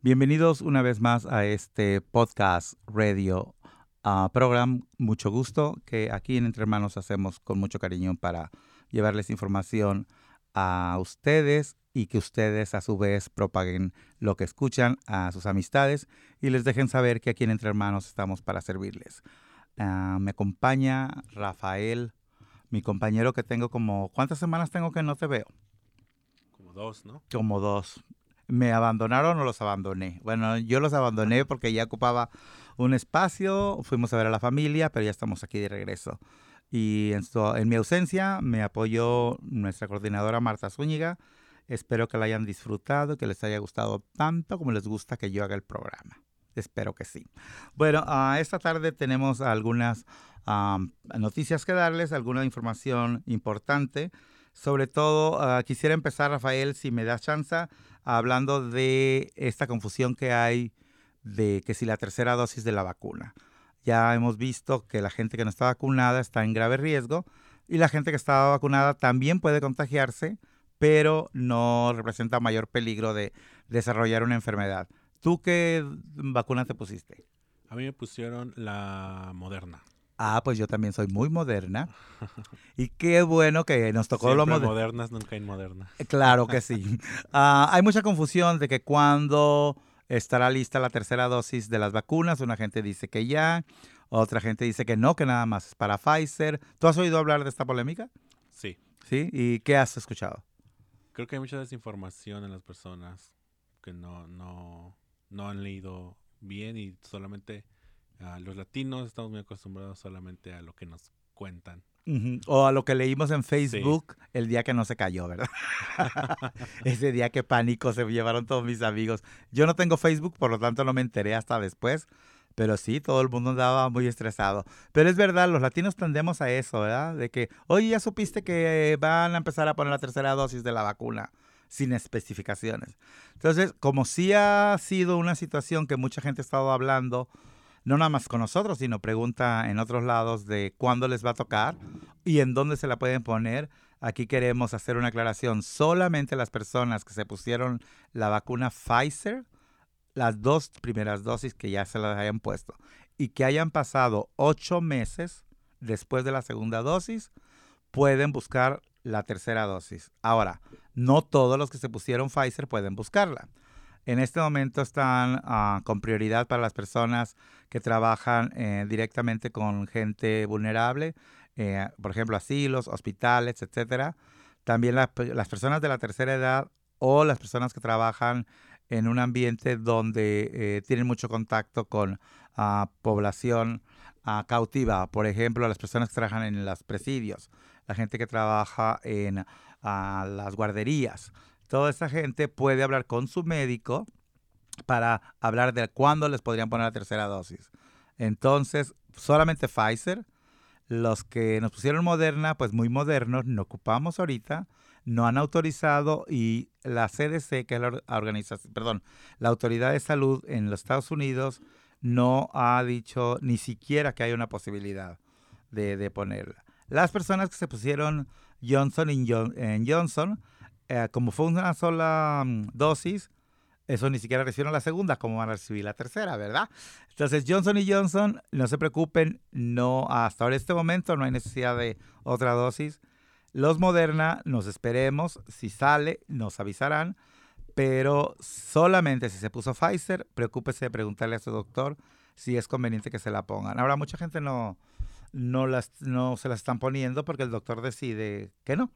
Bienvenidos una vez más a este podcast radio uh, program. Mucho gusto que aquí en Entre Hermanos hacemos con mucho cariño para llevarles información a ustedes y que ustedes a su vez propaguen lo que escuchan a sus amistades y les dejen saber que aquí en Entre Hermanos estamos para servirles. Uh, me acompaña Rafael, mi compañero que tengo como... ¿Cuántas semanas tengo que no te veo? Como dos, ¿no? Como dos. ¿Me abandonaron o los abandoné? Bueno, yo los abandoné porque ya ocupaba un espacio, fuimos a ver a la familia, pero ya estamos aquí de regreso. Y en, mi ausencia me apoyó nuestra coordinadora Marta Zúñiga. Espero que la hayan disfrutado, que les haya gustado tanto como les gusta que yo haga el programa. Espero que sí. Bueno, uh, esta tarde tenemos algunas um, noticias que darles, alguna información importante. Sobre todo, uh, quisiera empezar, Rafael, si me das chance, hablando de esta confusión que hay de que si la tercera dosis de la vacuna. Ya hemos visto que la gente que no está vacunada está en grave riesgo y la gente que está vacunada también puede contagiarse, pero no representa mayor peligro de desarrollar una enfermedad. ¿Tú qué vacuna te pusiste? A mí me pusieron la moderna. Ah, pues yo también soy muy moderna. y qué bueno que nos tocó Siempre lo moderno. modernas, nunca inmodernas. Claro que sí. uh, hay mucha confusión de que cuando estará lista la tercera dosis de las vacunas, una gente dice que ya, otra gente dice que no, que nada más es para Pfizer. ¿Tú has oído hablar de esta polémica? Sí. ¿Sí? ¿Y qué has escuchado? Creo que hay mucha desinformación en las personas que no, no, no han leído bien y solamente Uh, los latinos estamos muy acostumbrados solamente a lo que nos cuentan. Uh -huh. O a lo que leímos en Facebook sí. el día que no se cayó, ¿verdad? Ese día que pánico se llevaron todos mis amigos. Yo no tengo Facebook, por lo tanto no me enteré hasta después. Pero sí, todo el mundo andaba muy estresado. Pero es verdad, los latinos tendemos a eso, ¿verdad? De que, oye, ya supiste que van a empezar a poner la tercera dosis de la vacuna sin especificaciones. Entonces, como sí ha sido una situación que mucha gente ha estado hablando, no nada más con nosotros, sino pregunta en otros lados de cuándo les va a tocar y en dónde se la pueden poner. Aquí queremos hacer una aclaración. Solamente las personas que se pusieron la vacuna Pfizer, las dos primeras dosis que ya se las hayan puesto y que hayan pasado ocho meses después de la segunda dosis, pueden buscar la tercera dosis. Ahora, no todos los que se pusieron Pfizer pueden buscarla. En este momento están uh, con prioridad para las personas que trabajan eh, directamente con gente vulnerable, eh, por ejemplo, asilos, hospitales, etcétera. También la, las personas de la tercera edad o las personas que trabajan en un ambiente donde eh, tienen mucho contacto con uh, población uh, cautiva, por ejemplo, las personas que trabajan en los presidios, la gente que trabaja en las guarderías toda esa gente puede hablar con su médico para hablar de cuándo les podrían poner la tercera dosis. Entonces, solamente Pfizer, los que nos pusieron Moderna, pues muy modernos, no ocupamos ahorita, no han autorizado y la CDC, que es la organización, perdón, la autoridad de salud en los Estados Unidos no ha dicho ni siquiera que hay una posibilidad de, de ponerla. Las personas que se pusieron Johnson en Johnson, eh, como fue una sola um, dosis, eso ni siquiera recibieron la segunda, como van a recibir la tercera, ¿verdad? Entonces, Johnson y Johnson, no se preocupen, no, hasta ahora este momento no hay necesidad de otra dosis. Los Moderna, nos esperemos, si sale, nos avisarán, pero solamente si se puso Pfizer, preocúpese de preguntarle a su doctor si es conveniente que se la pongan. Ahora, mucha gente no, no, las, no se las están poniendo porque el doctor decide que no.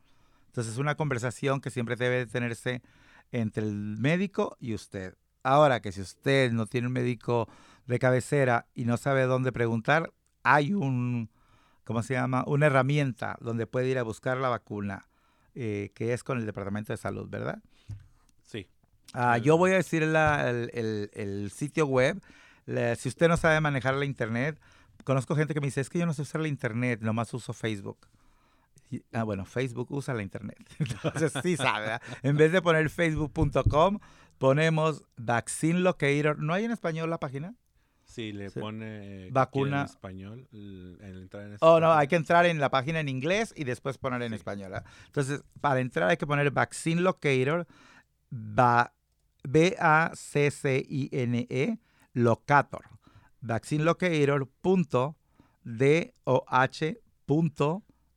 Entonces es una conversación que siempre debe tenerse entre el médico y usted. Ahora que si usted no tiene un médico de cabecera y no sabe dónde preguntar, hay un, ¿cómo se llama? Una herramienta donde puede ir a buscar la vacuna, eh, que es con el Departamento de Salud, ¿verdad? Sí. Ah, yo voy a decir la, el, el, el, sitio web. La, si usted no sabe manejar la internet, conozco gente que me dice, es que yo no sé usar la internet, nomás uso Facebook. Ah, bueno, Facebook usa la internet. Entonces sí sabe. ¿verdad? En vez de poner facebook.com, ponemos Vaccine Locator. ¿No hay en español la página? Sí, le Sí. pone eh, Vacuna. en español. el- el entrar en Oh, no, hay que entrar en la página en inglés y después poner en Sí. español. ¿verdad? Entonces, para entrar hay que poner Vaccine Locator, B-A-C-C-I-N-E, Locator.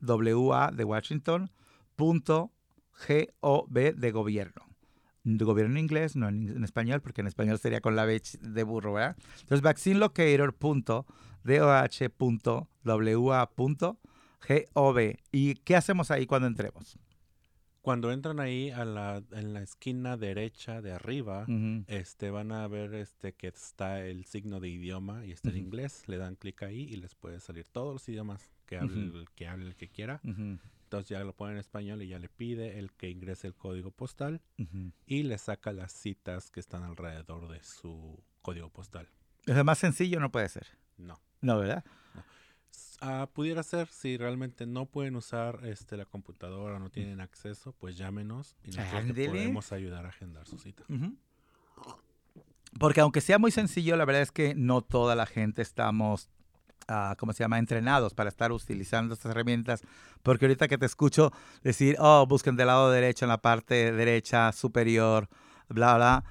Vaccinelocator.doh.wa de Washington, punto G-O-B de gobierno. De gobierno en inglés, no en, español, porque en español sería con la B de burro, ¿verdad? Entonces, vaccinelocator.doh.wa.gov. ¿Y qué hacemos ahí cuando entremos? Cuando entran ahí a la, en la esquina derecha de arriba, este, van a ver este, que está el signo de idioma y está en inglés. Le dan clic ahí y les puede salir todos los idiomas que hable, el, que hable el que quiera. Entonces ya lo pone en español y ya le pide el que ingrese el código postal y le saca las citas que están alrededor de su código postal. ¿Es más sencillo no puede ser? No. No, ¿verdad? No. Ah, pudiera ser, si realmente no pueden usar este la computadora, no tienen acceso, pues llámenos y nosotros podemos ayudar a agendar su cita. Porque aunque sea muy sencillo, la verdad es que no toda la gente estamos, uh, ¿cómo se llama?, entrenados para estar utilizando estas herramientas. Porque ahorita que te escucho decir, oh, busquen del lado derecho, en la parte derecha superior, bla, bla,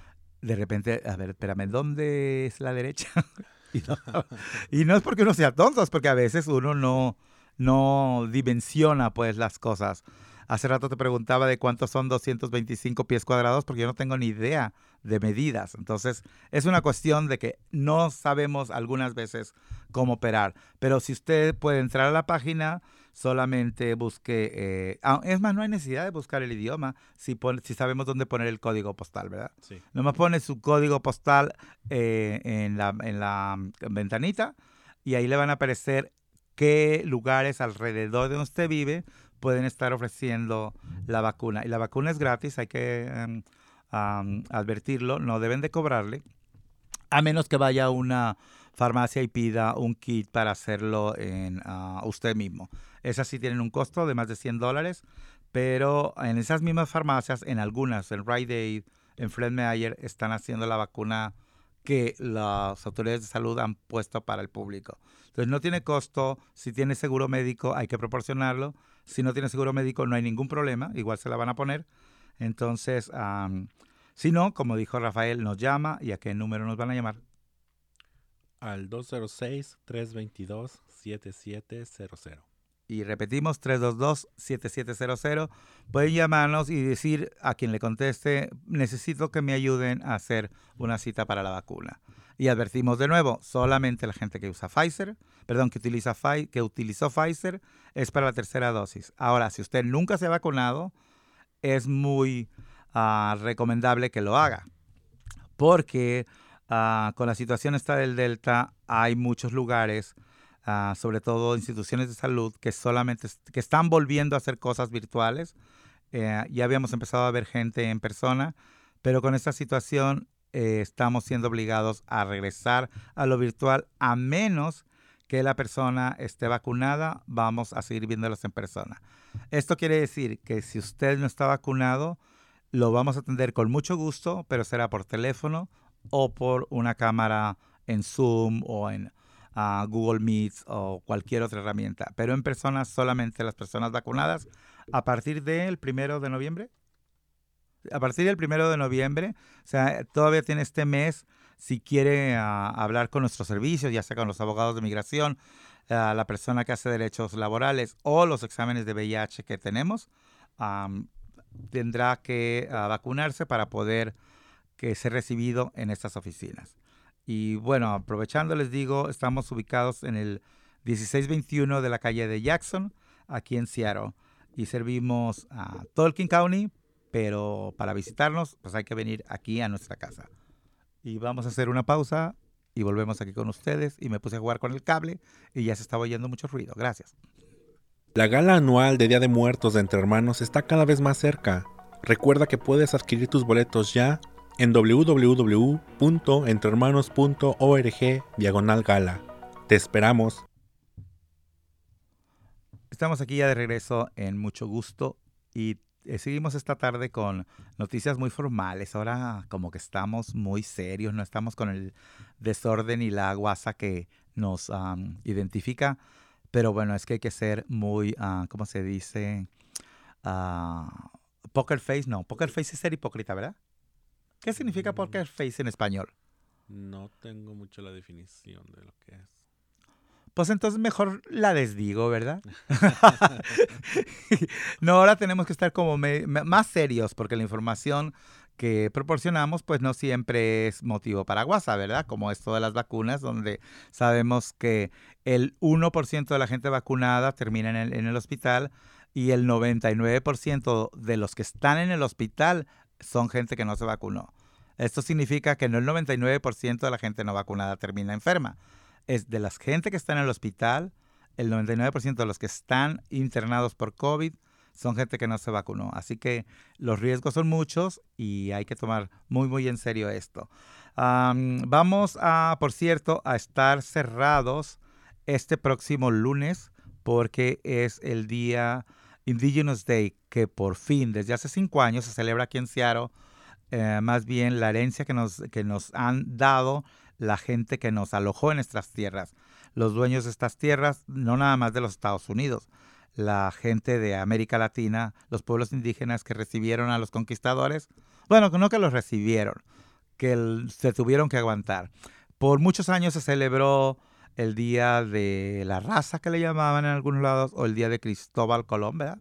de repente, a ver, espérame, ¿dónde es la derecha? Y no, es porque uno sea tonto, es porque a veces uno no, no dimensiona pues las cosas. Hace rato te preguntaba de cuántos son 225 pies cuadrados porque yo no tengo ni idea de medidas. Entonces es una cuestión de que no sabemos algunas veces cómo operar. Pero si usted puede entrar a la página, solamente busque, eh, ah, es más, no hay necesidad de buscar el idioma si, si sabemos dónde poner el código postal, ¿verdad? Sí. Nomás pone su código postal eh, en, la, en la ventanita y ahí le van a aparecer qué lugares alrededor de donde usted vive pueden estar ofreciendo la vacuna. Y la vacuna es gratis, hay que em, advertirlo, no deben de cobrarle, a menos que vaya una farmacia y pida un kit para hacerlo en ah, usted mismo. Esas sí tienen un costo de más de 100 dólares, pero en esas mismas farmacias, en algunas, en Rite Aid, en Fred Meyer, están haciendo la vacuna que las autoridades de salud han puesto para el público. Entonces no tiene costo, si tiene seguro médico hay que proporcionarlo, si no tiene seguro médico no hay ningún problema, igual se la van a poner. Entonces, si no, como dijo Rafael, nos llama y a qué número nos van a llamar. Al 206-322-7700 y repetimos 322-7700, pueden llamarnos y decir a quien le conteste, necesito que me ayuden a hacer una cita para la vacuna. Y advertimos de nuevo, solamente la gente que usa Pfizer, perdón, que, utiliza, que utilizó Pfizer es para la tercera dosis. Ahora, si usted nunca se ha vacunado, es muy ah, recomendable que lo haga, porque ah, con la situación esta del Delta hay muchos lugares Ah, sobre todo instituciones de salud que solamente que están volviendo a hacer cosas virtuales. Eh, ya habíamos empezado a ver gente en persona, pero con esta situación eh, estamos siendo obligados a regresar a lo virtual a menos que la persona esté vacunada, vamos a seguir viéndolos en persona. Esto quiere decir que si usted no está vacunado, lo vamos a atender con mucho gusto, pero será por teléfono o por una cámara en Zoom o en a Google Meets o cualquier otra herramienta, pero en personas solamente las personas vacunadas a partir del primero de noviembre. A partir del primero de noviembre, o sea, todavía tiene este mes, si quiere ah, hablar con nuestros servicios, ya sea con los abogados de migración, la persona que hace derechos laborales o los exámenes de VIH que tenemos, tendrá que ah, vacunarse para poder que ser recibido en estas oficinas. Y bueno, aprovechando les digo, estamos ubicados en el 1621 de la calle de Jackson, aquí en Seattle. Y servimos a Tolkien County, pero para visitarnos, pues hay que venir aquí a nuestra casa. Y vamos a hacer una pausa y volvemos aquí con ustedes. Y me puse a jugar con el cable y ya se estaba oyendo mucho ruido. Gracias. La gala anual de Día de Muertos de Entre Hermanos está cada vez más cerca. Recuerda que puedes adquirir tus boletos ya en www.entrehermanos.org diagonal gala. Te esperamos. Estamos aquí ya de regreso en mucho gusto y eh, seguimos esta tarde con noticias muy formales. Ahora como que estamos muy serios, no estamos con el desorden y la guasa que nos identifica. Pero bueno, es que hay que ser muy, uh, ¿cómo se dice? Ah, poker face, no, poker face es ser hipócrita, ¿verdad? ¿Qué significa poker face en español? No tengo mucho la definición de lo que es. Pues entonces mejor la desdigo, ¿verdad? no, ahora tenemos que estar como me- me- más serios porque la información que proporcionamos pues no siempre es motivo para guasa, ¿verdad? Como esto de las vacunas, donde sabemos que el 1% de la gente vacunada termina en el, en el hospital y el 99% de los que están en el hospital son gente que no se vacunó. Esto significa que no el 99% de la gente no vacunada termina enferma es de la gente que está en el hospital, el 99% de los que están internados por COVID son gente que no se vacunó. Así que los riesgos son muchos y hay que tomar muy, muy en serio esto. Am, vamos a, por cierto, a estar cerrados este próximo lunes porque es el día Indigenous Day que por fin, desde hace cinco años, se celebra aquí en Seattle. eh, más bien la herencia que nos, que nos han dado la gente que nos alojó en nuestras tierras. Los dueños de estas tierras, no nada más de los Estados Unidos, la gente de América Latina, los pueblos indígenas que recibieron a los conquistadores, bueno, no que los recibieron, que se tuvieron que aguantar. Por muchos años se celebró el Día de la Raza, que le llamaban en algunos lados, o el Día de Cristóbal Colón, ¿verdad?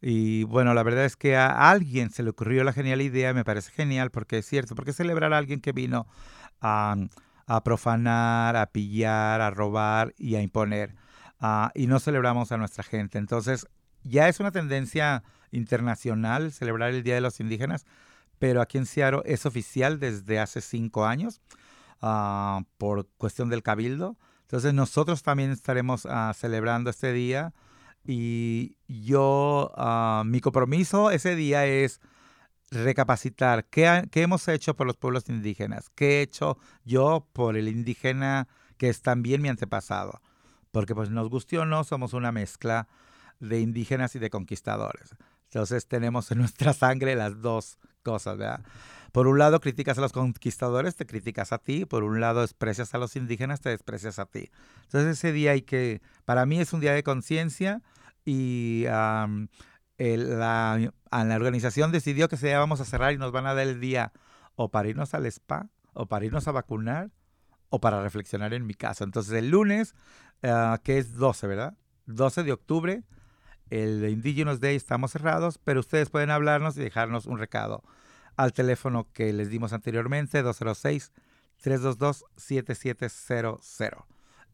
Y bueno, la verdad es que a alguien se le ocurrió la genial idea, me parece genial, porque es cierto, porque celebrar a alguien que vino a, a profanar, a pillar, a robar y a imponer. Ah, y no celebramos a nuestra gente. Entonces, ya es una tendencia internacional celebrar el Día de los Indígenas, pero aquí en Seattle es oficial desde hace cinco años ah, por cuestión del cabildo. Entonces, nosotros también estaremos ah, celebrando este día y yo, ah, mi compromiso ese día es recapacitar qué, qué hemos hecho por los pueblos indígenas, qué he hecho yo por el indígena que es también mi antepasado. Porque pues nos guste o no, somos una mezcla de indígenas y de conquistadores. Entonces tenemos en nuestra sangre las dos cosas, ¿verdad? Por un lado criticas a los conquistadores, te criticas a ti. Por un lado desprecias a los indígenas, te desprecias a ti. Entonces ese día hay que, para mí es un día de conciencia y el- la, la organización decidió que ese día vamos a cerrar y nos van a dar el día o para irnos al spa, o para irnos a vacunar, o para reflexionar en mi casa. Entonces el lunes, ah, que es 12, ¿verdad? 12 de octubre, el Indigenous Day estamos cerrados, pero ustedes pueden hablarnos y dejarnos un recado al teléfono que les dimos anteriormente, 206-322-7700.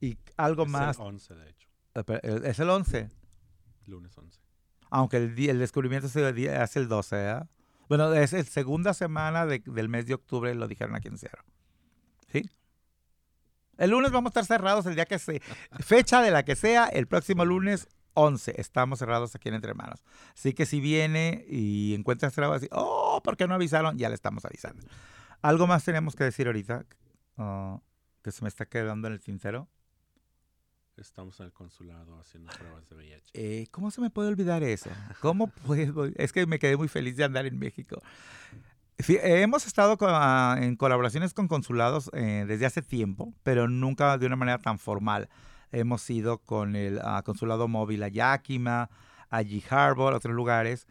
Y algo es más, el 11, de hecho. eh, pero, eh, es el 11. Lunes 11. Aunque el, descubrimiento se hace el 12, ¿verdad? Bueno, es la segunda semana de- del mes de octubre, lo dijeron aquí en Sierra. ¿Sí? El lunes vamos a estar cerrados el día que se... Fecha de la que sea, el próximo lunes 11. Estamos cerrados aquí en Entre Hermanos. Así que si viene y encuentra cerrado así, oh, ¿por qué no avisaron? Ya le estamos avisando. Algo más tenemos que decir ahorita ah, que se me está quedando en el tintero. Estamos en el consulado haciendo pruebas de VIH. Eh, ¿Cómo se me puede olvidar eso? ¿Cómo puedo? Es que me quedé muy feliz de andar en México. Hemos estado con, ah, en colaboraciones con consulados eh, desde hace tiempo, pero nunca de una manera tan formal. Hemos ido con el ah, consulado móvil a Yakima, a G Harbor, otros lugares,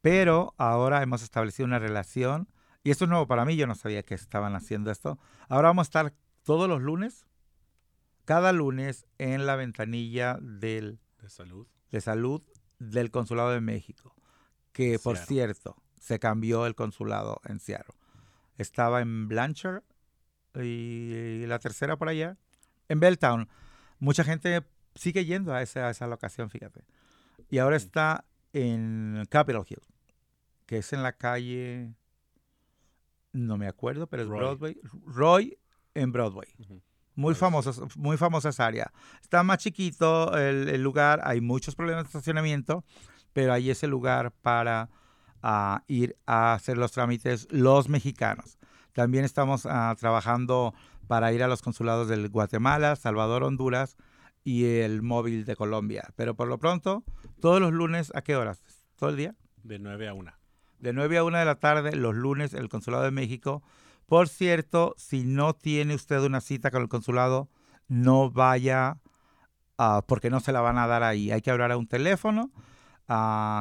pero ahora hemos establecido una relación, y esto es nuevo para mí, yo no sabía que estaban haciendo esto. Ahora vamos a estar todos los lunes, cada lunes, en la ventanilla del De salud. de salud del Consulado de México, que por cierto se cambió el consulado en Seattle. Estaba en Blanchard y la tercera por allá, en Belltown. Mucha gente sigue yendo a esa, a esa locación, fíjate. Y ahora está en Capitol Hill, que es en la calle, no me acuerdo, pero es Roy. Broadway. Roy en Broadway. Muy famosa, muy famosa esa área. Está más chiquito el, el lugar, hay muchos problemas de estacionamiento, pero ahí es el lugar para ah, ir a hacer los trámites los mexicanos. También estamos ah, trabajando para ir a los consulados del Guatemala, Salvador, Honduras y el móvil de Colombia. Pero por lo pronto, todos los lunes, ¿a qué horas? ¿Todo el día? De 9 a 1. de 9 a 1 de la tarde los lunes el Consulado de México. Por cierto, si no tiene usted una cita con el consulado, no vaya porque no se la van a dar ahí. Hay que hablar a un teléfono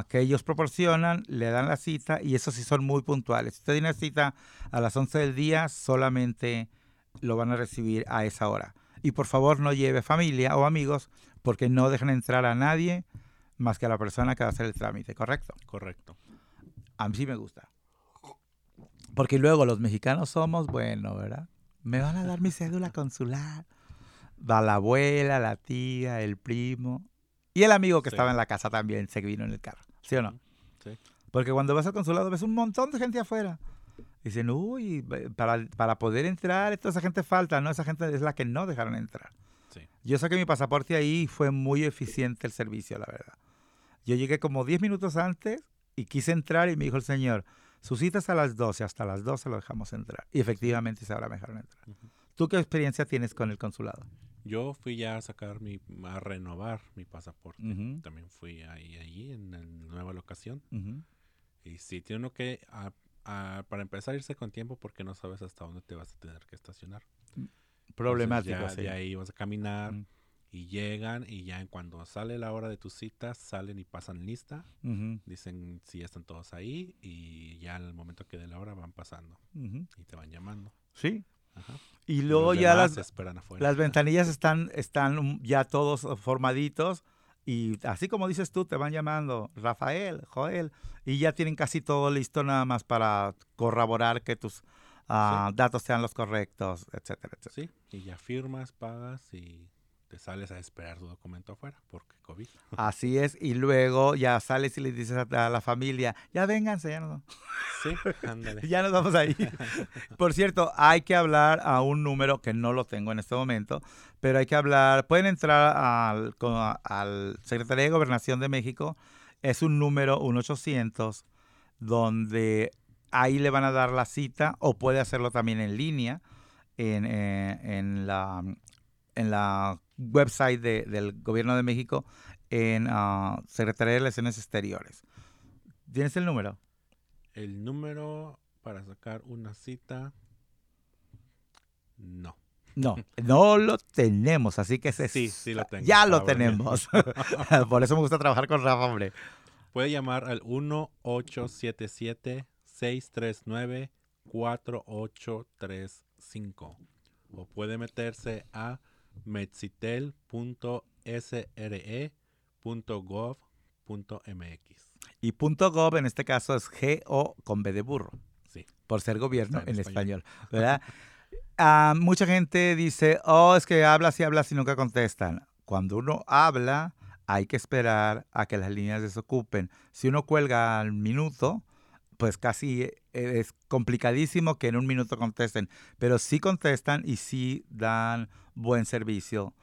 que ellos proporcionan, le dan la cita y eso sí son muy puntuales. Si usted tiene cita a las 11 del día, solamente lo van a recibir a esa hora. Y por favor no lleve familia o amigos porque no dejan entrar a nadie más que a la persona que va a hacer el trámite, ¿correcto? Correcto. A mí sí me gusta. Porque luego los mexicanos somos, bueno, ¿verdad? Me van a dar mi cédula consular. Va la abuela, la tía, el primo y el amigo que Sí. estaba en la casa también se vino en el carro. ¿Sí o no? Sí. Porque cuando vas al consulado ves un montón de gente afuera. Dicen, uy, para, para poder entrar, toda esa gente falta, ¿no? Esa gente es la que no dejaron entrar. Sí. Yo saqué mi pasaporte ahí y fue muy eficiente el servicio, la verdad. Yo llegué como 10 minutos antes y quise entrar y me dijo el señor, su cita es a las 12, hasta las 12 lo dejamos entrar. Y efectivamente esa hora me dejaron entrar. Ujú. ¿Tú qué experiencia tienes con el consulado? Yo fui ya a sacar mi, a renovar mi pasaporte. Ujú, También fui ahí, allí en la nueva locación. ujú. Y sí, tiene uno que, a- a- para empezar, irse con tiempo porque no sabes hasta dónde te vas a tener que estacionar. Problemático, Entonces, sí. ya, de ahí vas a caminar Mm. y llegan y ya en cuando sale la hora de tu cita, salen y pasan lista. Dicen si ya están todos ahí y ya al momento que dé la hora van pasando ujú. y te van llamando. Sí. Ajá. Y Y luego los ya las, esperan afuera. Las ventanillas están, están ya todos formaditos y así como dices tú, te van llamando Rafael, Joel, y ya tienen casi todo listo nada más para corroborar que tus ah, datos sean los correctos, etcétera, etcétera. Sí, y ya firmas, pagas y te sales a esperar tu documento afuera porque COVID. Así es, y luego ya sales y le dices a, la familia, ya vénganse, ya nos, Sí, ándale. ya nos vamos ahí. Por cierto, hay que hablar a un número que no lo tengo en este momento, pero hay que hablar, pueden entrar al, con- al Secretaría de Gobernación de México, es un número, un 800, donde ahí le van a dar la cita o puede hacerlo también en línea en, eh, en la, en la website de- del Gobierno de México en ah, Secretaría de Relaciones Exteriores. ¿Tienes el número? El número para sacar una cita. No. No, no lo tenemos, así que ese Sí, sí lo tengo. Ya lo bueno. tenemos. Por eso me gusta trabajar con Rafa, hombre. Puede llamar al 1877-639-4835 o puede meterse a metsitel.sre.gov.mx. Y punto .gov en este caso es G-O con B de burro, Sí, por ser gobierno en en español, español. ¿verdad? Ah, mucha gente dice, oh, es que hablas y hablas y nunca contestan. Cuando uno habla, hay que esperar a que las líneas desocupen. Si uno cuelga al minuto, pues casi es complicadísimo que en un minuto contesten, pero sí contestan y sí dan buen servicio.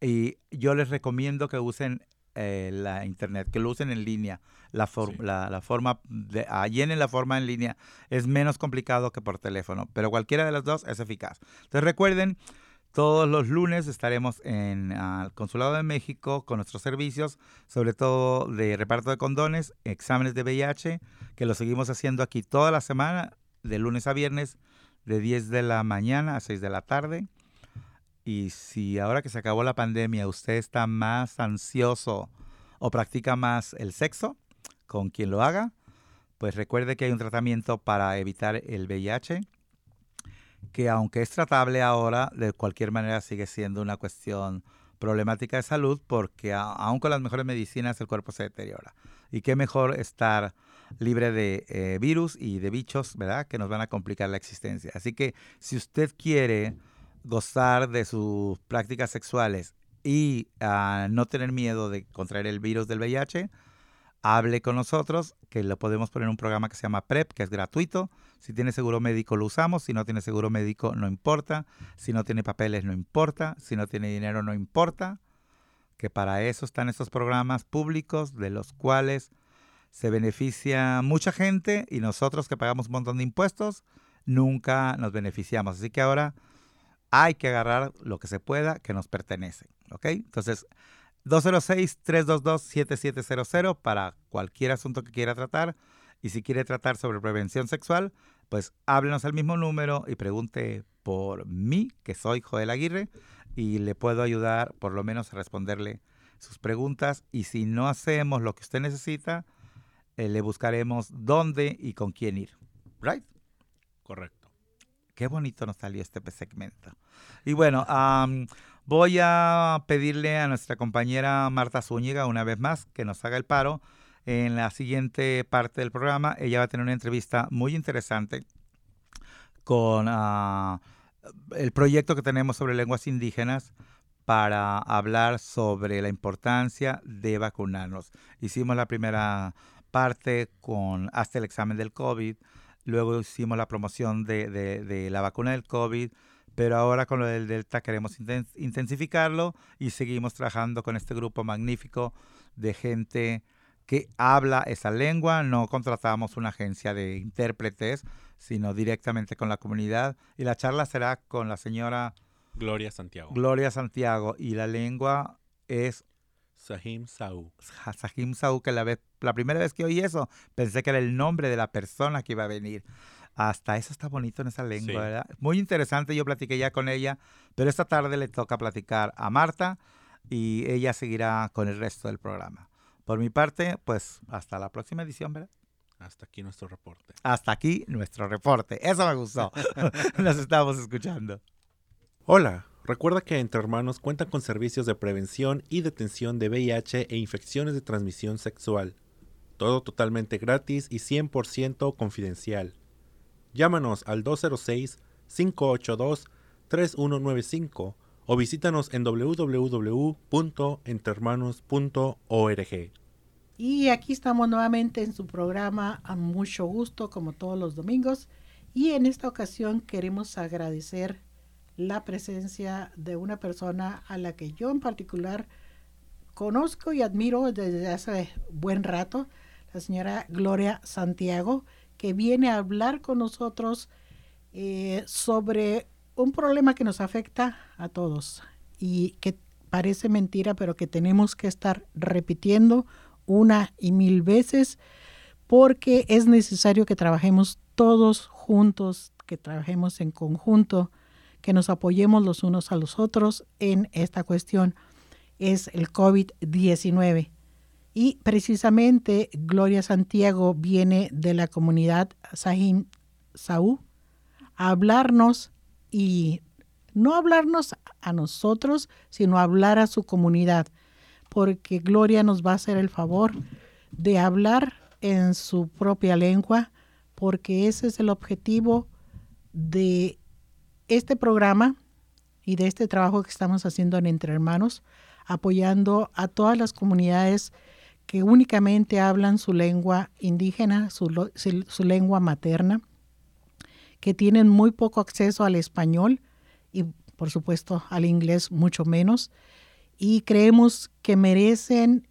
Y yo les recomiendo que usen eh, la internet, que lo usen en línea. La, for- Sí. la, la forma, de, ah, llenen la forma en línea. Es menos complicado que por teléfono, pero cualquiera de las dos es eficaz. Entonces recuerden, todos los lunes estaremos en ah, el Consulado de México con nuestros servicios, sobre todo de reparto de condones, exámenes de VIH, que lo seguimos haciendo aquí toda la semana, de lunes a viernes, de 10 de la mañana a 6 de la tarde. Y si ahora que se acabó la pandemia usted está más ansioso o practica más el sexo con quien lo haga, pues recuerde que hay un tratamiento para evitar el VIH, que aunque es tratable ahora, de cualquier manera sigue siendo una cuestión problemática de salud porque a- aun con las mejores medicinas el cuerpo se deteriora. Y qué mejor estar libre de eh, virus y de bichos, ¿verdad? Que nos van a complicar la existencia. Así que si usted quiere gozar de sus prácticas sexuales y ah, no tener miedo de contraer el virus del VIH, hable con nosotros, que lo podemos poner en un programa que se llama PrEP, que es gratuito. Si tiene seguro médico lo usamos, si no tiene seguro médico no importa, si no tiene papeles no importa, si no tiene dinero no importa, que para eso están estos programas públicos de los cuales se beneficia mucha gente y nosotros que pagamos un montón de impuestos nunca nos beneficiamos. Así que ahora hay que agarrar lo que se pueda que nos pertenece. ¿Ok? Entonces, 206-322-7700 para cualquier asunto que quiera tratar. Y si quiere tratar sobre prevención sexual, pues háblenos al mismo número y pregunte por mí, que soy Joel Aguirre, y le puedo ayudar por lo menos a responderle sus preguntas y si no hacemos lo que usted necesita, eh, le buscaremos dónde y con quién ir. ¿Right? Correcto. Qué bonito nos salió este segmento. Y bueno, voy a pedirle a nuestra compañera Marta Zúñiga una vez más que nos haga el paro. En la siguiente parte del programa, ella va a tener una entrevista muy interesante con ah, el proyecto que tenemos sobre lenguas indígenas para hablar sobre la importancia de vacunarnos. Hicimos la primera parte con hasta el examen del COVID, luego hicimos la promoción de, la vacuna del COVID, pero ahora con lo del Delta queremos intensificarlo y seguimos trabajando con este grupo magnífico de gente que habla esa lengua. No contratamos una agencia de intérpretes, sino directamente con la comunidad. Y la charla será con la señora Gloria Santiago. Gloria Santiago. Y la lengua es... Sahim Saú. Sahim Saú, que la, vez, la primera vez que oí eso, pensé que era el nombre de la persona que iba a venir. Hasta eso está bonito en esa lengua, ¿verdad? Muy interesante, yo platiqué ya con ella, pero esta tarde le toca platicar a Marta y ella seguirá con el resto del programa. Por mi parte, pues hasta la próxima edición, ¿verdad? Hasta aquí nuestro reporte. Hasta aquí nuestro reporte. Eso me gustó. Nos estamos escuchando. Hola, recuerda que Entre Hermanos cuenta con servicios de prevención y detención de VIH e infecciones de transmisión sexual. Todo totalmente gratis y 100% confidencial. Llámanos al 206-582-3195 o visítanos en www.entrehermanos.org. Y aquí estamos nuevamente en su programa a mucho gusto como todos los domingos y en esta ocasión queremos agradecer la presencia de una persona a la que yo en particular conozco y admiro desde hace buen rato, la señora Gloria Santiago, que viene a hablar con nosotros eh, sobre un problema que nos afecta a todos y que parece mentira, pero que tenemos que estar repitiendo una y mil veces porque es necesario que trabajemos todos juntos, que trabajemos en conjunto que nos apoyemos los unos a los otros en esta cuestión. Es el COVID-19. Y precisamente Gloria Santiago viene de la comunidad Sahim Saú a hablarnos y no hablarnos a nosotros, sino hablar a su comunidad, porque Gloria nos va a hacer el favor de hablar en su propia lengua, porque ese es el objetivo de este programa y de este trabajo que estamos haciendo en Entre Hermanos, apoyando a todas las comunidades que únicamente hablan su lengua indígena, su, lengua materna, que tienen muy poco acceso al español y por supuesto al inglés mucho menos, y creemos que merecen,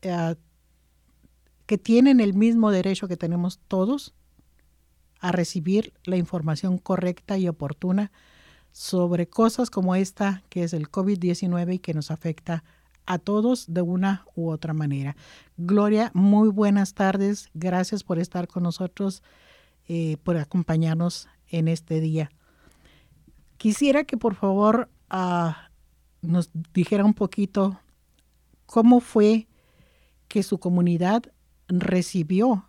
eh, que tienen el mismo derecho que tenemos todos a recibir la información correcta y oportuna sobre cosas como esta que es el COVID-19 y que nos afecta todos de una u otra manera. Gloria, muy buenas tardes. Gracias por estar con nosotros, eh, por acompañarnos en este día. Quisiera que por favor ah, nos dijera un poquito cómo fue que su comunidad recibió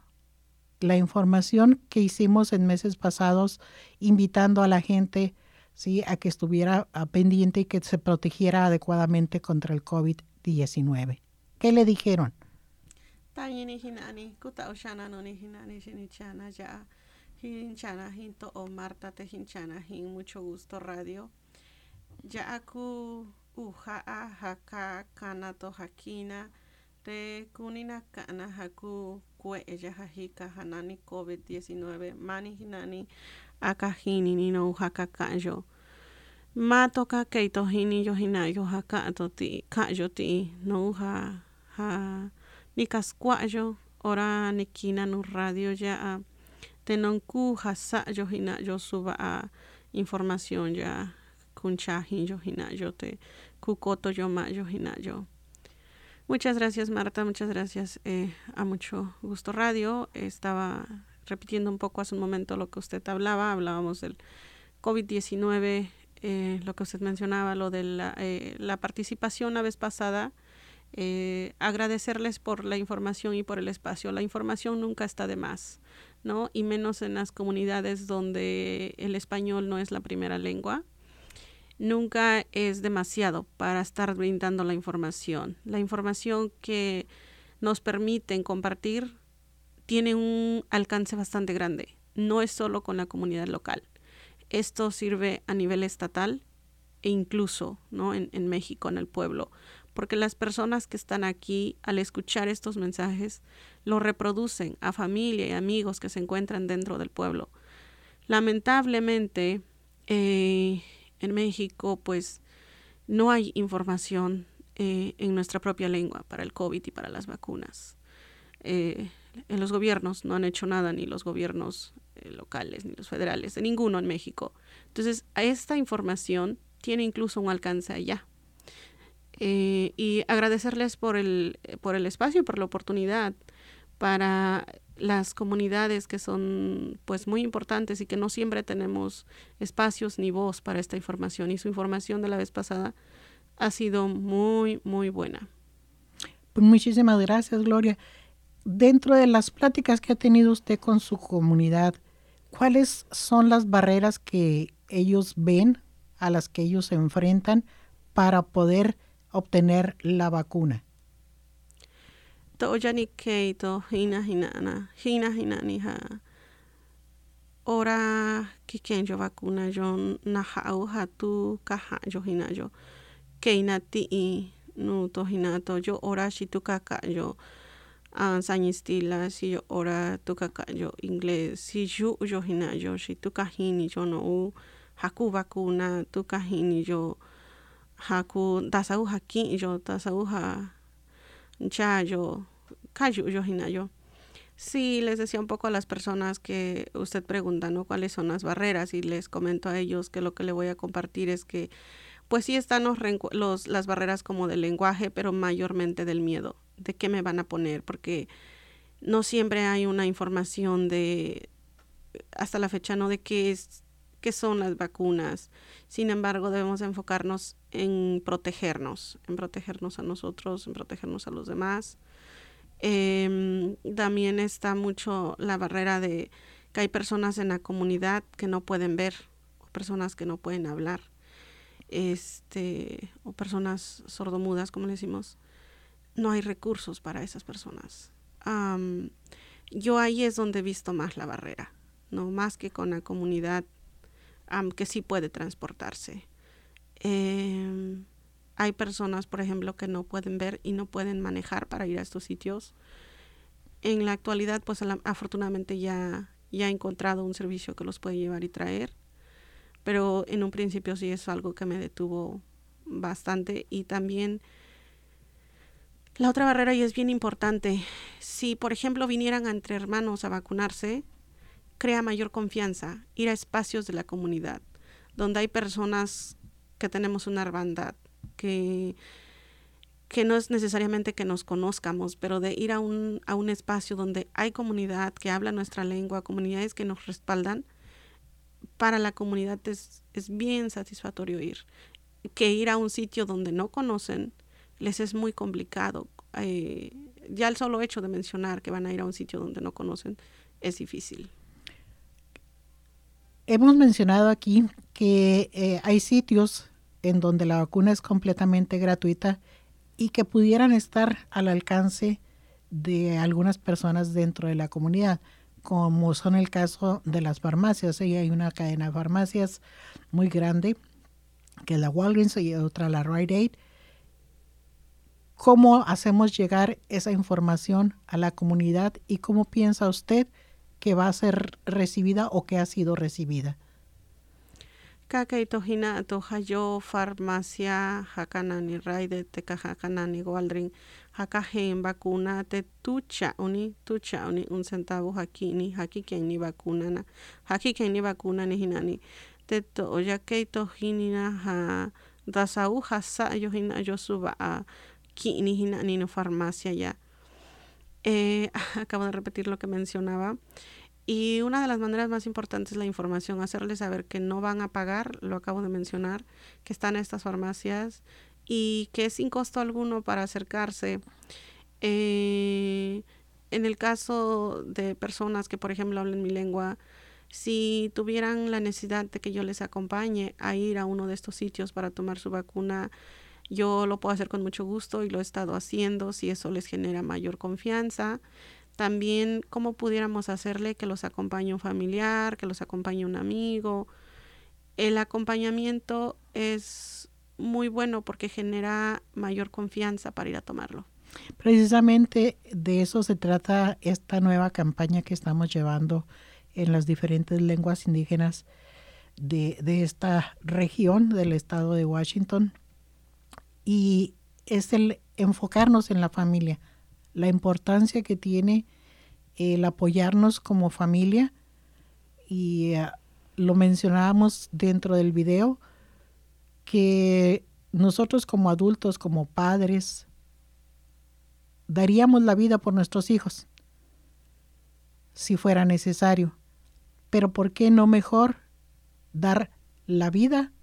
la información que hicimos en meses pasados, invitando a la gente ¿sí? a que estuviera pendiente y que se protegiera adecuadamente contra el COVID-19. ¿Qué le dijeron? mucho gusto radio. Ya aku uja haka kanato hakina Te kunina kana haku kue ella hajika hanani COVID-19 mani hinani akahini ni no haka kanyo. Ma toka keito hini yo hina yo haka to ti kanyo ti no ha ha ni kasquayo ora ni kina no radio ya te non ku hasa yo hina yo suba a información ya kuncha hin yo hina yo te kukoto yo ma yo hina yo Muchas gracias Marta, muchas gracias eh, a Mucho Gusto Radio. Estaba repitiendo un poco hace un momento lo que usted hablaba, hablábamos del COVID-19, eh, lo que usted mencionaba, lo de la, eh, la participación la vez pasada Eh, agradecerles por la información y por el espacio. La información nunca está de más, ¿no? Y menos en las comunidades donde el español no es la primera lengua. Nunca es demasiado para estar brindando la información. La información que nos permiten compartir tiene un alcance bastante grande. No es solo con la comunidad local. Esto sirve a nivel estatal e incluso ¿no? en, México, en el pueblo, porque las personas que están aquí al escuchar estos mensajes lo reproducen a familia y amigos que se encuentran dentro del pueblo. Lamentablemente, eh, en México, pues no hay información eh, en nuestra propia lengua para el COVID y para las vacunas. Eh, en los gobiernos no han hecho nada, ni los gobiernos locales, ni los federales, de ninguno en México. Entonces, esta información tiene incluso un alcance allá. Eh, y agradecerles por el, por el espacio y por la oportunidad para las comunidades que son pues muy importantes y que no siempre tenemos espacios ni voz para esta información y su información de la vez pasada ha sido muy muy buena. Pues muchísimas gracias Gloria. Dentro de las pláticas que ha tenido usted con su comunidad, ¿cuáles son las barreras que ellos ven, a las que ellos se enfrentan para poder obtener la vacuna? To'oyani keito hina hinana, hina hinani ha. Ora kikenjo vacuna yo nahau hatu kaha yo hina yo. Keina ti'i nu to hina to yo ora shitu kaka yo. Uh, sañistila si yo ora tu kaka yo inglés si yu yo hina yo no u haku vacuna tu kahini yo haku tasau haki yo tasau ha cha yo kayu yo hina yo Sí, les decía un poco a las personas que usted pregunta, ¿no? ¿Cuáles son las barreras? Y les comento a ellos que lo que le voy a compartir es que, pues sí están los, los, las barreras como del lenguaje, pero mayormente del miedo, de qué me van a poner, porque no siempre hay una información de, hasta la fecha, ¿no? De qué es, qué son las vacunas. Sin embargo, debemos enfocarnos en protegernos, en protegernos a nosotros, en protegernos a los demás. Eh, también está mucho la barrera de que hay personas en la comunidad que no pueden ver, o personas que no pueden hablar, este, o personas sordomudas, como le decimos. No hay recursos para esas personas. Yo ahí es donde he visto más la barrera, no más que con la comunidad um, que sí puede transportarse. Eh, hay personas, por ejemplo, que no pueden ver y no pueden manejar para ir a estos sitios. En la actualidad, pues afortunadamente ya, ya he encontrado un servicio que los puede llevar y traer, pero en un principio sí es algo que me detuvo bastante y también la otra barrera y es bien importante. Si, por ejemplo, vinieran entre hermanos a vacunarse, crea mayor confianza ir a espacios de la comunidad donde hay personas que tenemos una hermandad, que, que no es necesariamente que nos conozcamos, pero de ir a un, a un espacio donde hay comunidad que habla nuestra lengua, comunidades que nos respaldan, para la comunidad es, es bien satisfactorio ir. Que ir a un sitio donde no conocen les es muy complicado. Eh, ya el solo hecho de mencionar que van a ir a un sitio donde no conocen es difícil. Hemos mencionado aquí que eh, hay sitios en donde la vacuna es completamente gratuita y que pudieran estar al alcance de algunas personas dentro de la comunidad, como son el caso de las farmacias. Y hay una cadena de farmacias muy grande, que es la Walgreens y otra la Rite Aid. ¿Cómo hacemos llegar esa información a la comunidad y cómo piensa usted que va a ser recibida o que ha sido recibida? Farmacia vacuna te tucha uni tucha uni un centavo hakini na ha dasau hasa yo hina yo kini hinani no farmacia ya eh, acabo de repetir lo que mencionaba y una de las maneras más importantes es la información, hacerles saber que no van a pagar, lo acabo de mencionar, que están estas farmacias y que es sin costo alguno para acercarse. Eh, en el caso de personas que, por ejemplo, hablen mi lengua, si tuvieran la necesidad de que yo les acompañe a ir a uno de estos sitios para tomar su vacuna, yo lo puedo hacer con mucho gusto y lo he estado haciendo si eso les genera mayor confianza. También cómo pudiéramos hacerle que los acompañe un familiar, que los acompañe un amigo. El acompañamiento es muy bueno porque genera mayor confianza para ir a tomarlo. Precisamente de eso se trata esta nueva campaña que estamos llevando en las diferentes lenguas indígenas de, de esta región del estado de Washington. Y es el enfocarnos en la familia, la importancia que tiene el apoyarnos como familia. Y uh, lo mencionábamos dentro del video, que nosotros como adultos, como padres, daríamos la vida por nuestros hijos, si fuera necesario. Pero ¿por qué no mejor dar la vida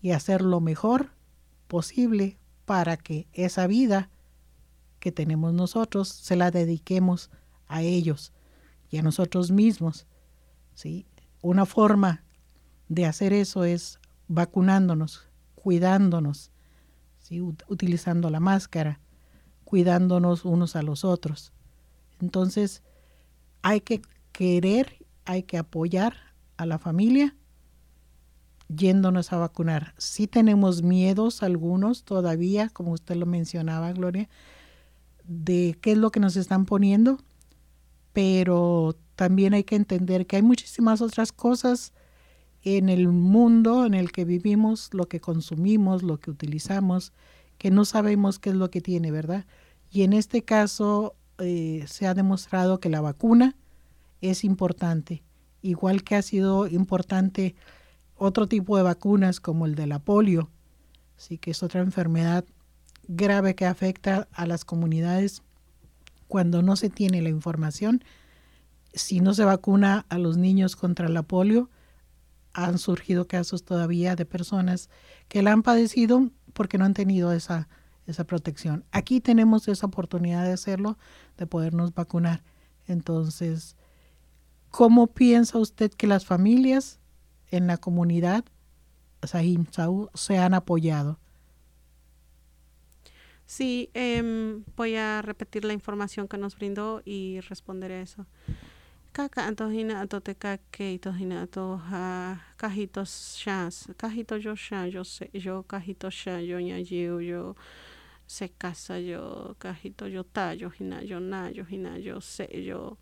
y hacer lo mejor posible para que esa vida que tenemos nosotros se la dediquemos a ellos y a nosotros mismos? ¿sí? Una forma de hacer eso es vacunándonos, cuidándonos, utilizando la máscara, cuidándonos unos a los otros. Entonces, hay que querer, hay que apoyar a la familia yéndonos a vacunar. Sí tenemos miedos algunos todavía, como usted lo mencionaba, Gloria, de qué es lo que nos están poniendo, pero también hay que entender que hay muchísimas otras cosas en el mundo en el que vivimos, lo que consumimos, lo que utilizamos, que no sabemos qué es lo que tiene, ¿verdad? Y en este caso eh, se ha demostrado que la vacuna es importante, igual que ha sido importante otro tipo de vacunas como el de la polio, sí que es otra enfermedad grave que afecta a las comunidades cuando no se tiene la información. Si no se vacuna a los niños contra la polio, han surgido casos todavía de personas que la han padecido porque no han tenido esa, esa protección. Aquí tenemos esa oportunidad de hacerlo, de podernos vacunar. Entonces, ¿cómo piensa usted que las familias en la comunidad Sahim se han apoyado? Sí, eh, voy a repetir la información que nos brindó y responder a eso. Kaka antohina atote kake itohina atoha kahito shas kahito yo sha yo se yo sha yo ñayiu yo se casa yo kahito yo ta yo hina yo na yo hina yo se yo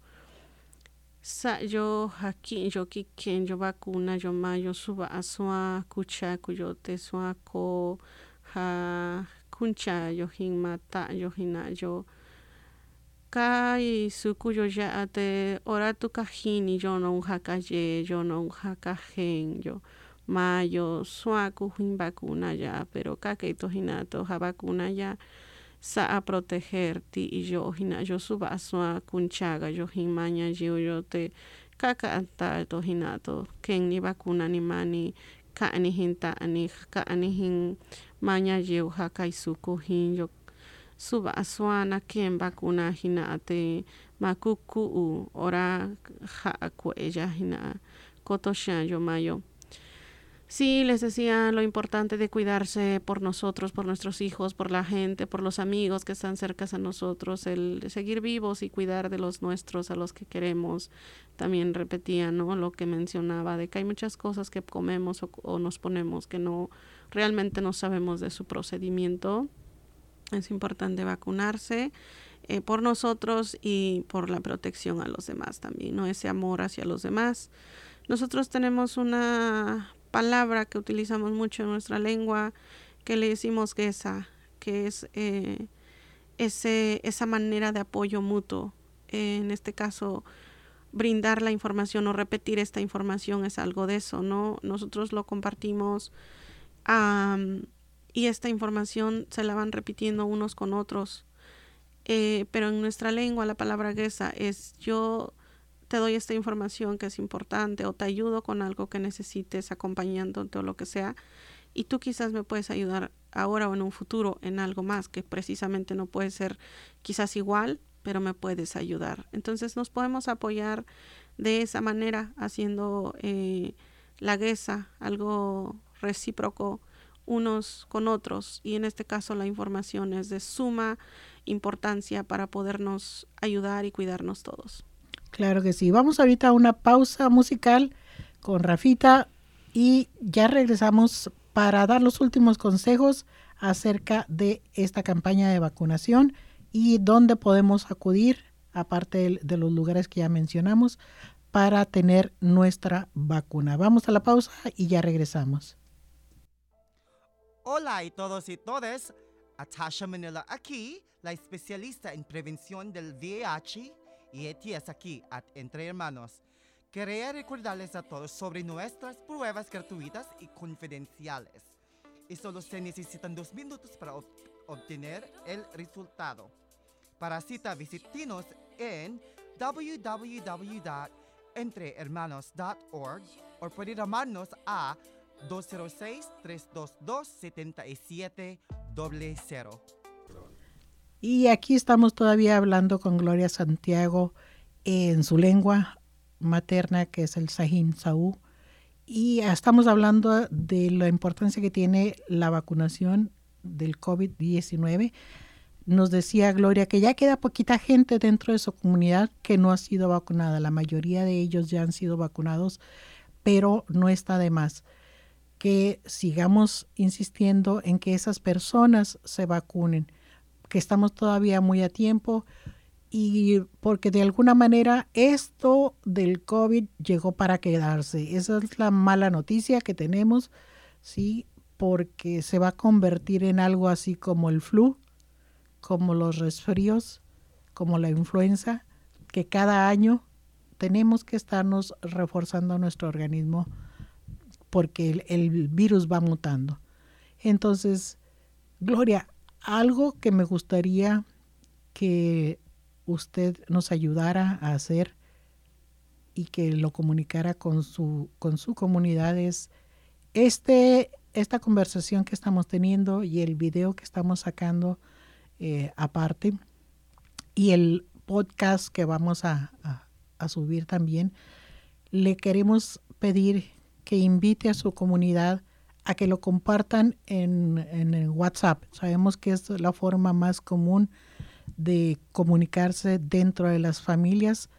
sa yo hakin yo kiken yo vacuna yo ma yo suba asua kucha kuyo te sua ko ha kuncha yo hin mata yo hina yo kai sukuyo ya ate ora tu kahini yo no hakaye yo no hakajen yo mayo suaku hin vacuna ya pero kake to hinato ha vacuna ya sa a proteger ti y yo hina yo suba kunchaga yo hin maña yo yo te kaka anta to hinato ken ni vacuna ni mani ka ani hinta ani ka ani hin maña yo hakai suku hin yo suba aswana ken vacuna hina ate makuku u ora ja ella hina kotosha yo mayo Sí, les decía lo importante de cuidarse por nosotros, por nuestros hijos, por la gente, por los amigos que están cerca a nosotros, el seguir vivos y cuidar de los nuestros, a los que queremos. También repetía, ¿no? Lo que mencionaba, de que hay muchas cosas que comemos o, nos ponemos que no realmente no sabemos de su procedimiento es importante vacunarse eh, por nosotros y por la protección a los demás también, ¿no? Ese amor hacia los demás. Nosotros tenemos una palabra que utilizamos mucho en nuestra lengua que le decimos esa, que es eh, ese, esa manera de apoyo mutuo. en este caso, brindar la información o repetir esta información es algo de eso, ¿no? Nosotros lo compartimos y esta información se la van repitiendo unos con otros. Eh, pero en nuestra lengua la palabra gesa es yo te doy esta información que es importante o te ayudo con algo que necesites acompañándote o lo que sea. y tú quizás me puedes ayudar ahora o en un futuro en algo más que precisamente no puede ser quizás igual, pero me puedes ayudar. Entonces nos podemos apoyar de esa manera, haciendo eh, la guesa, algo recíproco unos con otros y en este caso la información es de suma importancia para podernos ayudar y cuidarnos todos. Claro que sí. Vamos ahorita a una pausa musical con Rafita y ya regresamos para dar los últimos consejos acerca de esta campaña de vacunación y dónde podemos acudir, aparte de los lugares que ya mencionamos, para tener nuestra vacuna. Vamos a la pausa y ya regresamos. Hola y todos y todas, Atasha Manila aquí, la especialista en prevención del VIH y ETS aquí at Entre Hermanos. Quería recordarles a todos sobre nuestras pruebas gratuitas y confidenciales. Y solo se necesitan dos minutos para obtener el resultado. Para cita, visítenos en www.entrehermanos.org o puede llamarnos a 206-322-7700. Y aquí estamos todavía hablando con Gloria Santiago en su lengua materna, que es el Sahin Saú. Y estamos hablando de la importancia que tiene la vacunación del COVID-19. Nos decía Gloria que ya queda poquita gente dentro de su comunidad que no ha sido vacunada. La mayoría de ellos ya han sido vacunados, pero no está de más que sigamos insistiendo en que esas personas se vacunen, que estamos todavía muy a tiempo y porque de alguna manera esto del COVID llegó para quedarse. Esa es la mala noticia que tenemos, ¿sí? Porque se va a convertir en algo así como el flu, como los resfríos, como la influenza, que cada año tenemos que estarnos reforzando nuestro organismo porque el, virus va mutando. Entonces, Gloria, algo que me gustaría que usted nos ayudara a hacer y que lo comunicara con su, con su comunidad es este, esta conversación que estamos teniendo y el video que estamos sacando eh, aparte y el podcast que vamos a, a subir también, le queremos pedir que invite a su comunidad a que lo compartan en, en WhatsApp. Sabemos que es la forma más común de comunicarse dentro de las familias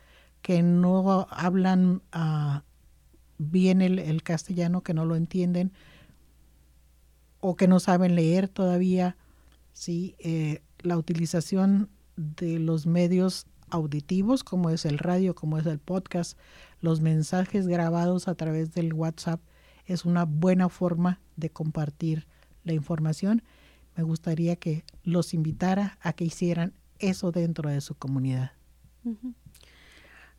que no hablan uh, bien el, el, castellano, que no lo entienden o que no saben leer todavía. Sí, eh, la utilización de los medios auditivos, como es el radio, como es el podcast, los mensajes grabados a través del WhatsApp es una buena forma de compartir la información. Me gustaría que los invitara a que hicieran eso dentro de su comunidad.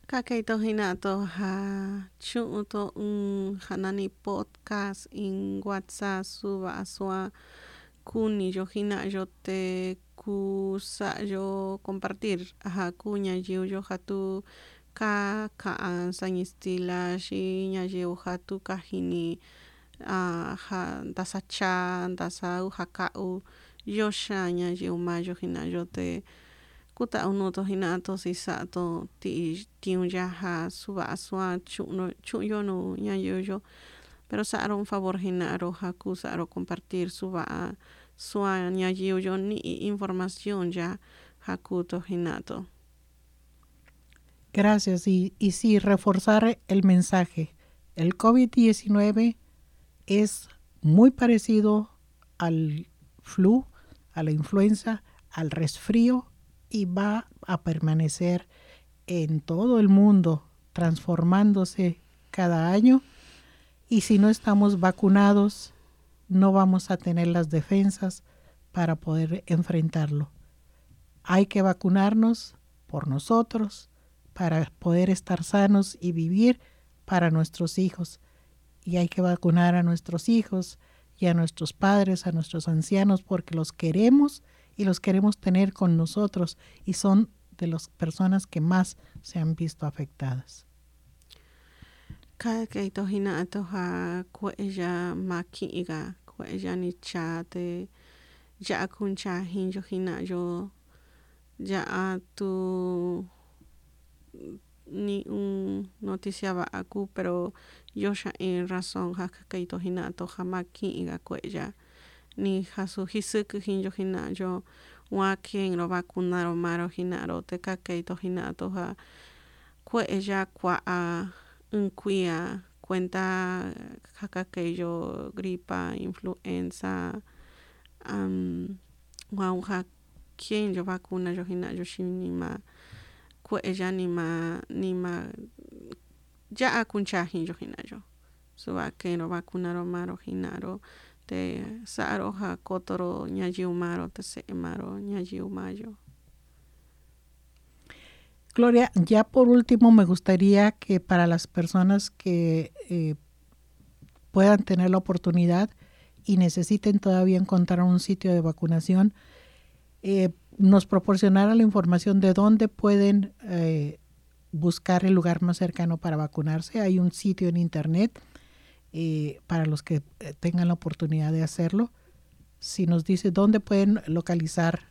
Kakeito hinato ha chuto un hanani podcast in WhatsApp suba asua kuni yo hina yo te kusa yo compartir aha kunya yo hatu ka ka'an sañistila xi ñayiu jatu kajini a ja ndasa cha ndasa uja ka'u. Yo xa ñayiu mayo jina yo te kuta'u nuto jina to si sa'ato ti'i tiun yaja suva'a su'a chu'no chu'yo nu ñayiu yo pero sa'ro un favor jina'ro ja sa'ro compartir suva'a su'a ñayiu yo ni'i información ya ja jinato Gracias. Y, sí, reforzar el mensaje. El COVID-19 es muy parecido al flu, a la influenza, al resfrío y va a permanecer en todo el mundo transformándose cada año. Y si no estamos vacunados, no vamos a tener las defensas para poder enfrentarlo. Hay que vacunarnos por nosotros, para poder estar sanos y vivir para nuestros hijos. Y hay que vacunar a nuestros hijos y a nuestros padres, a nuestros ancianos, porque los queremos y los queremos tener con nosotros y son de las personas que más se han visto afectadas. Ni un noticia va'a pero yo en razón hakakeito hinato hamaki'ga kue'eya ni jasu hisiki hinyo hinayo wa kenro vacunaro maro hinaro tekakeito hinato ja kue'eya kua'a in kui'a kuenta jakakeyo gripa influenza um, wa ja kenyo vacunayo hinayo xinima kue'eya nima nima ya'a kuncha hinyo hinayo su'va kenro vacunaro maro hinaro te sa'aro ja kotoro ñayiu maro te se'e maro ñayiu mayo. Gloria, ya por último me gustaría que para las personas que eh, puedan tener la oportunidad y necesiten todavía encontrar un sitio de vacunación, eh, nos proporcionara la información de dónde pueden eh, buscar el lugar más cercano para vacunarse. Hay un sitio en internet para los que tengan la oportunidad de hacerlo. Si nos dice dónde pueden localizar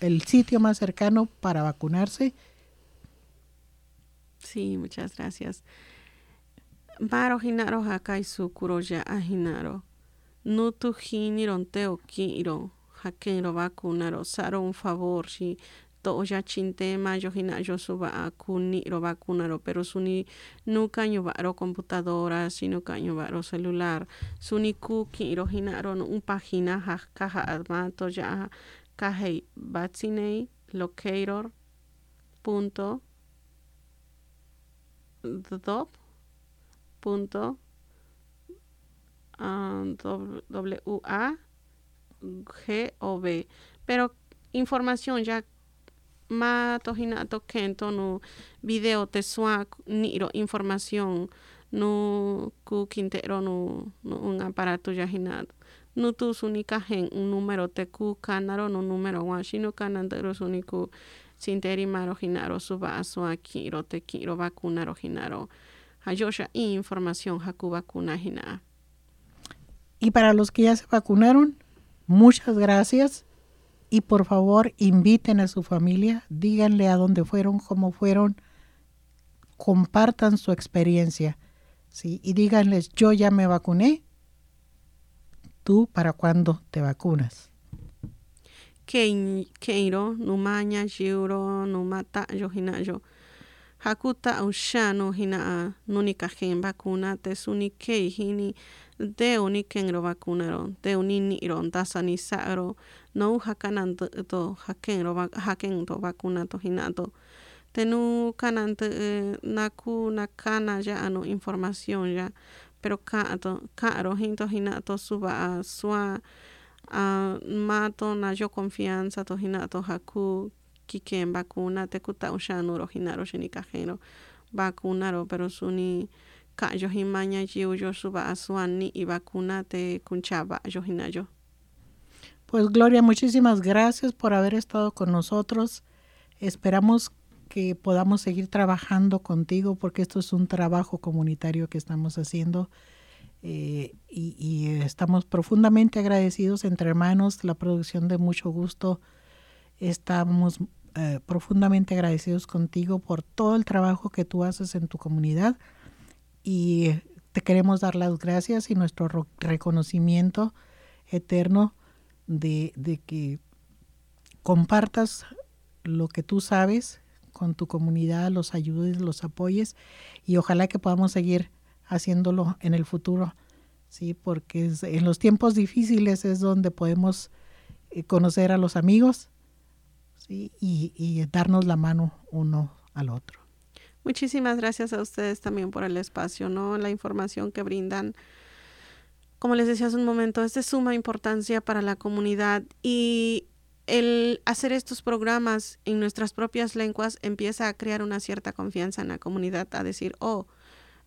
el sitio más cercano para vacunarse Sí, muchas gracias. Maro hinaro hakai ahinaro. Nutu hiniron teo. Hakenro vacunaro. Saro un favor si to ya chinte mayo hinayo suba kuniro vacunaro. Pero suni nuka varo computadora, sino caño varo celular. Suni ku kiro hinaro un página ha caja armato ya kahei vaccinate locator punto dop punto w a g o b. Pero información ya ma tojinato kento no video te sua niro información no ku quintero no, un aparato ya hinado no tu sunika gen un número te ku kanaro no número wa shino kanandero suniku sinteri maro hinaro suba asua kiro te kiro vacunaro hinaro hayosha información haku vacuna hina. Y para los que ya se vacunaron, muchas gracias y por favor inviten a su familia, díganle a dónde fueron, cómo fueron, compartan su experiencia, ¿sí? Y díganles, yo ya me vacuné, tú para cuándo te vacunas. keiro numanya jiro numata yo hakuta hina nuni kajen vacuna te suni kei hini de uni kenro vacunaro de uni niro ndasa ni saro no hakanan to hakenro haken to vacuna to hinato tenu kanan naku nakana ya ano información ya pero ka to karo hinto hinato suba sua uh, mato na confianza to hinato haku kiken vacuna te kuta ushanuro hinaro shinikajero vacunaro pero suni y vacuna pues Gloria, muchísimas gracias por haber estado con nosotros. Esperamos que podamos seguir trabajando contigo porque esto es un trabajo comunitario que estamos haciendo eh, y, estamos profundamente agradecidos entre hermanos, la producción de mucho gusto. Estamos eh, profundamente agradecidos contigo por todo el trabajo que tú haces en tu comunidad y te queremos dar las gracias y nuestro reconocimiento eterno de, de que compartas lo que tú sabes con tu comunidad, los ayudes, los apoyes y ojalá que podamos seguir haciéndolo en el futuro, ¿sí? Porque en los tiempos difíciles es donde podemos eh, conocer a los amigos, ¿sí? Y, y darnos la mano uno al otro. Muchísimas gracias a ustedes también por el espacio, ¿no? La información que brindan. Como les decía hace un momento, es de suma importancia para la comunidad y el hacer estos programas en nuestras propias lenguas empieza a crear una cierta confianza en la comunidad, a decir, oh,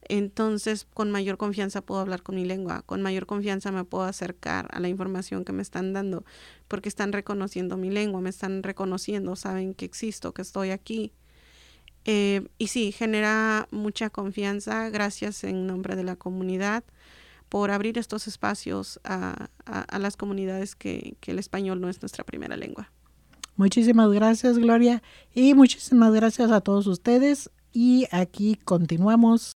entonces con mayor confianza puedo hablar con mi lengua, con mayor confianza me puedo acercar a la información que me están dando, porque están reconociendo mi lengua, me están reconociendo, saben que existo, que estoy aquí. Eh, y sí, genera mucha confianza, gracias en nombre de la comunidad por abrir estos espacios a, a- a las comunidades que, que el español no es nuestra primera lengua. Muchísimas gracias, Gloria. Y muchísimas gracias a todos ustedes. Y aquí continuamos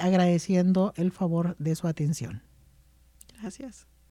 agradeciendo el favor de su atención. Gracias.